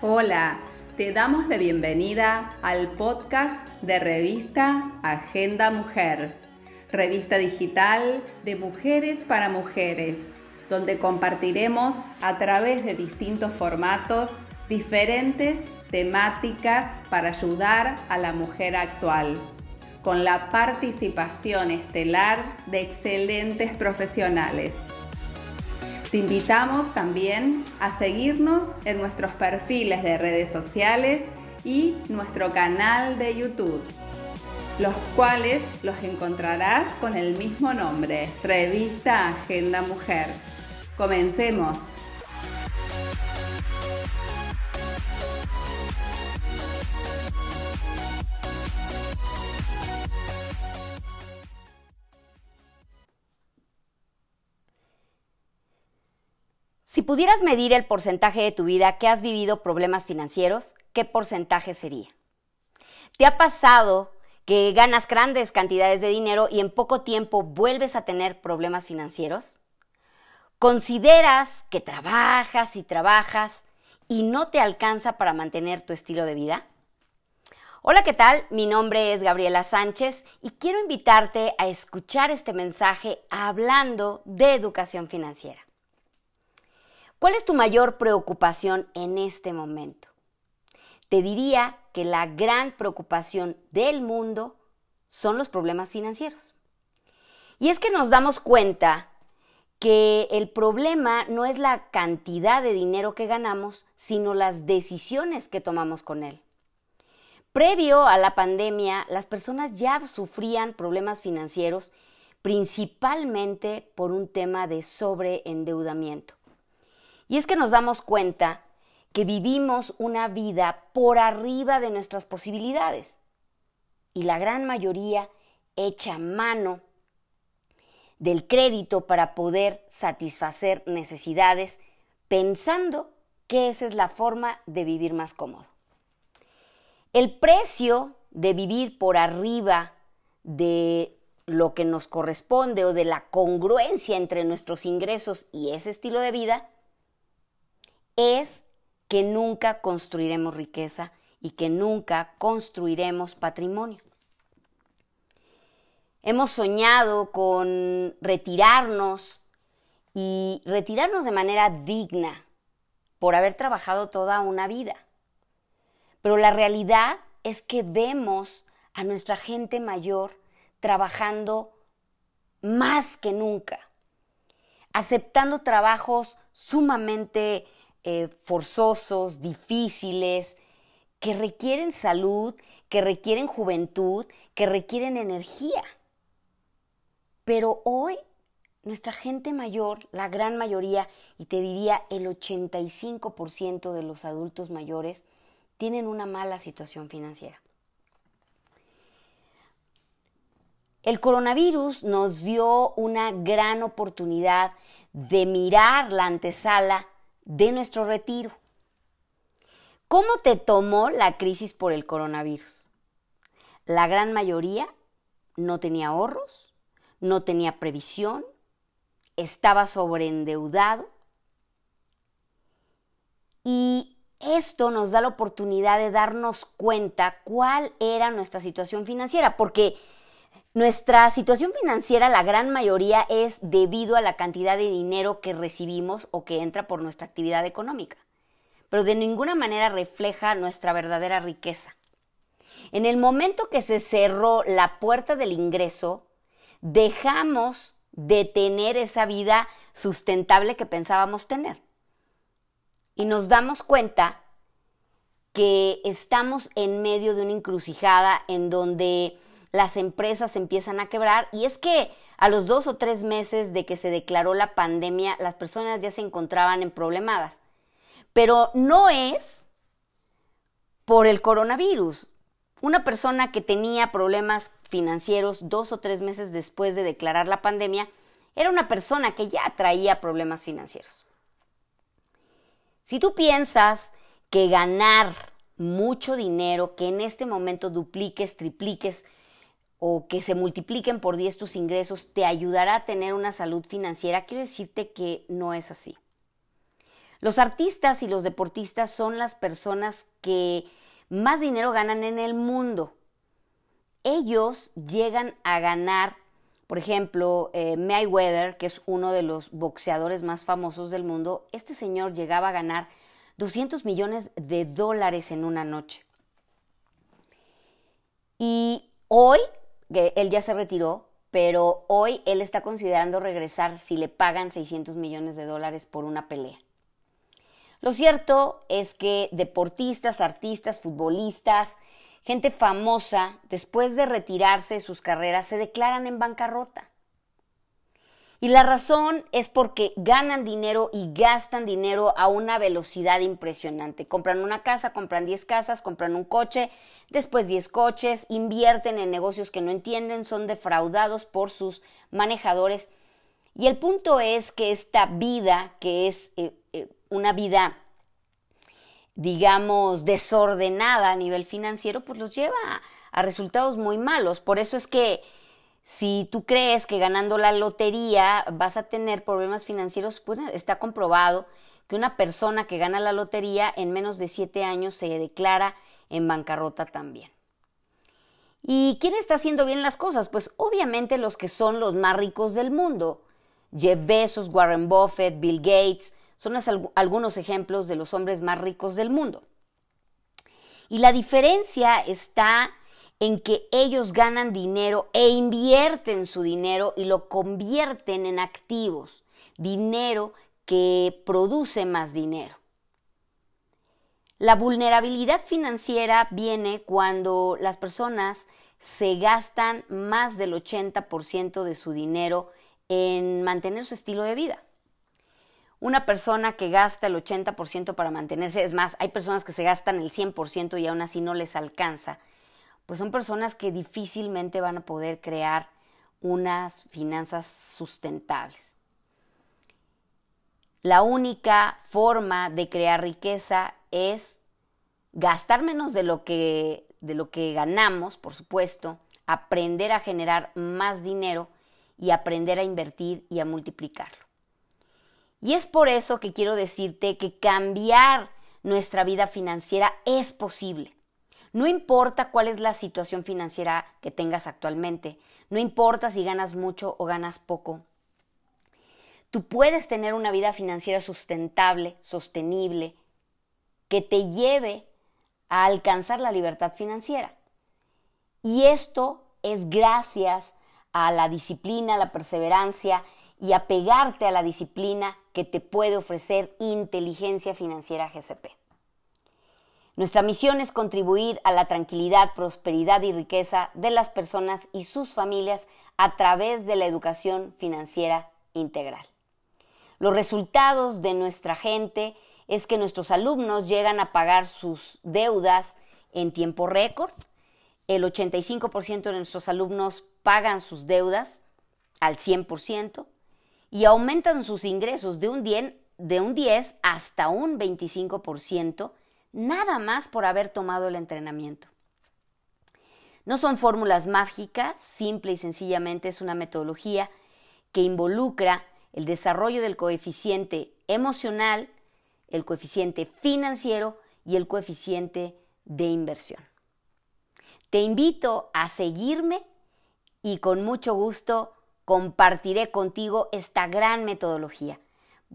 Hola, te damos la bienvenida al podcast de revista Agenda Mujer, revista digital de mujeres para mujeres, donde compartiremos a través de distintos formatos diferentes temáticas para ayudar a la mujer actual, con la participación estelar de excelentes profesionales. Te invitamos también a seguirnos en nuestros perfiles de redes sociales y nuestro canal de YouTube, los cuales los encontrarás con el mismo nombre, Revista Agenda Mujer. Comencemos. Si pudieras medir el porcentaje de tu vida que has vivido problemas financieros, ¿qué porcentaje sería? ¿Te ha pasado que ganas grandes cantidades de dinero y en poco tiempo vuelves a tener problemas financieros? ¿Consideras que trabajas y trabajas y no te alcanza para mantener tu estilo de vida? Hola, ¿qué tal? Mi nombre es Gabriela Sánchez y quiero invitarte a escuchar este mensaje hablando de educación financiera. ¿Cuál es tu mayor preocupación en este momento? Te diría que la gran preocupación del mundo son los problemas financieros. Y es que nos damos cuenta que el problema no es la cantidad de dinero que ganamos, sino las decisiones que tomamos con él. Previo a la pandemia, las personas ya sufrían problemas financieros principalmente por un tema de sobreendeudamiento. Y es que nos damos cuenta que vivimos una vida por arriba de nuestras posibilidades. Y la gran mayoría echa mano del crédito para poder satisfacer necesidades pensando que esa es la forma de vivir más cómodo. El precio de vivir por arriba de lo que nos corresponde o de la congruencia entre nuestros ingresos y ese estilo de vida es que nunca construiremos riqueza y que nunca construiremos patrimonio. Hemos soñado con retirarnos y retirarnos de manera digna por haber trabajado toda una vida. Pero la realidad es que vemos a nuestra gente mayor trabajando más que nunca, aceptando trabajos sumamente eh, forzosos, difíciles, que requieren salud, que requieren juventud, que requieren energía. Pero hoy nuestra gente mayor, la gran mayoría, y te diría el 85% de los adultos mayores, tienen una mala situación financiera. El coronavirus nos dio una gran oportunidad de mirar la antesala de nuestro retiro. ¿Cómo te tomó la crisis por el coronavirus? La gran mayoría no tenía ahorros, no tenía previsión, estaba sobreendeudado y esto nos da la oportunidad de darnos cuenta cuál era nuestra situación financiera, porque nuestra situación financiera, la gran mayoría, es debido a la cantidad de dinero que recibimos o que entra por nuestra actividad económica, pero de ninguna manera refleja nuestra verdadera riqueza. En el momento que se cerró la puerta del ingreso, dejamos de tener esa vida sustentable que pensábamos tener. Y nos damos cuenta que estamos en medio de una encrucijada en donde las empresas empiezan a quebrar y es que a los dos o tres meses de que se declaró la pandemia, las personas ya se encontraban en problemadas. Pero no es por el coronavirus. Una persona que tenía problemas financieros dos o tres meses después de declarar la pandemia era una persona que ya traía problemas financieros. Si tú piensas que ganar mucho dinero, que en este momento dupliques, tripliques o que se multipliquen por 10 tus ingresos te ayudará a tener una salud financiera, quiero decirte que no es así. Los artistas y los deportistas son las personas que más dinero ganan en el mundo. Ellos llegan a ganar, por ejemplo, eh, Mayweather, que es uno de los boxeadores más famosos del mundo, este señor llegaba a ganar 200 millones de dólares en una noche. Y hoy, que él ya se retiró, pero hoy él está considerando regresar si le pagan 600 millones de dólares por una pelea. Lo cierto es que deportistas, artistas, futbolistas, gente famosa, después de retirarse de sus carreras, se declaran en bancarrota. Y la razón es porque ganan dinero y gastan dinero a una velocidad impresionante. Compran una casa, compran 10 casas, compran un coche, después 10 coches, invierten en negocios que no entienden, son defraudados por sus manejadores. Y el punto es que esta vida, que es eh, eh, una vida, digamos, desordenada a nivel financiero, pues los lleva a, resultados muy malos. Por eso es que si tú crees que ganando la lotería vas a tener problemas financieros, pues está comprobado que una persona que gana la lotería en menos de siete años se declara en bancarrota también. ¿Y quién está haciendo bien las cosas? Pues obviamente los que son los más ricos del mundo. Jeff Bezos, Warren Buffett, Bill Gates, son algunos ejemplos de los hombres más ricos del mundo. Y la diferencia está en que ellos ganan dinero e invierten su dinero y lo convierten en activos, dinero que produce más dinero. La vulnerabilidad financiera viene cuando las personas se gastan más del 80% de su dinero en mantener su estilo de vida una persona que gasta el 80% para mantenerse, es más, hay personas que se gastan el 100% y aún así no les alcanza, pues son personas que difícilmente van a poder crear unas finanzas sustentables. La única forma de crear riqueza es gastar menos de lo que, de lo que ganamos, por supuesto, aprender a generar más dinero y aprender a invertir y a multiplicarlo. Y es por eso que quiero decirte que cambiar nuestra vida financiera es posible. No importa cuál es la situación financiera que tengas actualmente, no importa si ganas mucho o ganas poco. Tú puedes tener una vida financiera sustentable, sostenible, que te lleve a alcanzar la libertad financiera. Y esto es gracias a la disciplina, la perseverancia y apegarte a la disciplina que te puede ofrecer inteligencia financiera GCP. Nuestra misión es contribuir a la tranquilidad, prosperidad y riqueza de las personas y sus familias a través de la educación financiera integral. Los resultados de nuestra gente es que nuestros alumnos llegan a pagar sus deudas en tiempo récord. El 85% de nuestros alumnos pagan sus deudas al 100% y aumentan sus ingresos de un 10, de un 10 hasta un 25%, nada más por haber tomado el entrenamiento. No son fórmulas mágicas, simple y sencillamente es una metodología que involucra el desarrollo del coeficiente emocional, el coeficiente financiero y el coeficiente de inversión. Te invito a seguirme y con mucho gusto compartiré contigo esta gran metodología.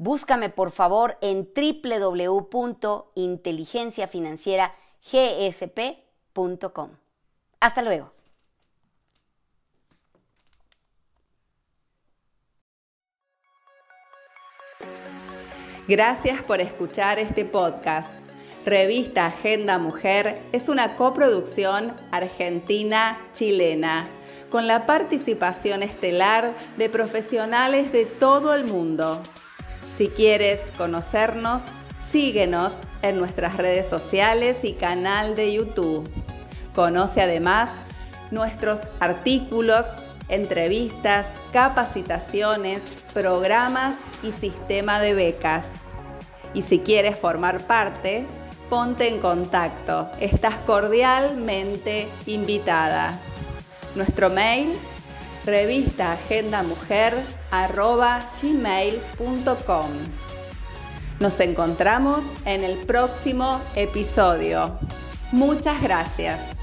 Búscame por favor en www.inteligenciafinancieragSP.com. Hasta luego. Gracias por escuchar este podcast. Revista Agenda Mujer es una coproducción argentina-chilena con la participación estelar de profesionales de todo el mundo. Si quieres conocernos, síguenos en nuestras redes sociales y canal de YouTube. Conoce además nuestros artículos, entrevistas, capacitaciones, programas y sistema de becas. Y si quieres formar parte, ponte en contacto. Estás cordialmente invitada. Nuestro mail, revista Nos encontramos en el próximo episodio. Muchas gracias.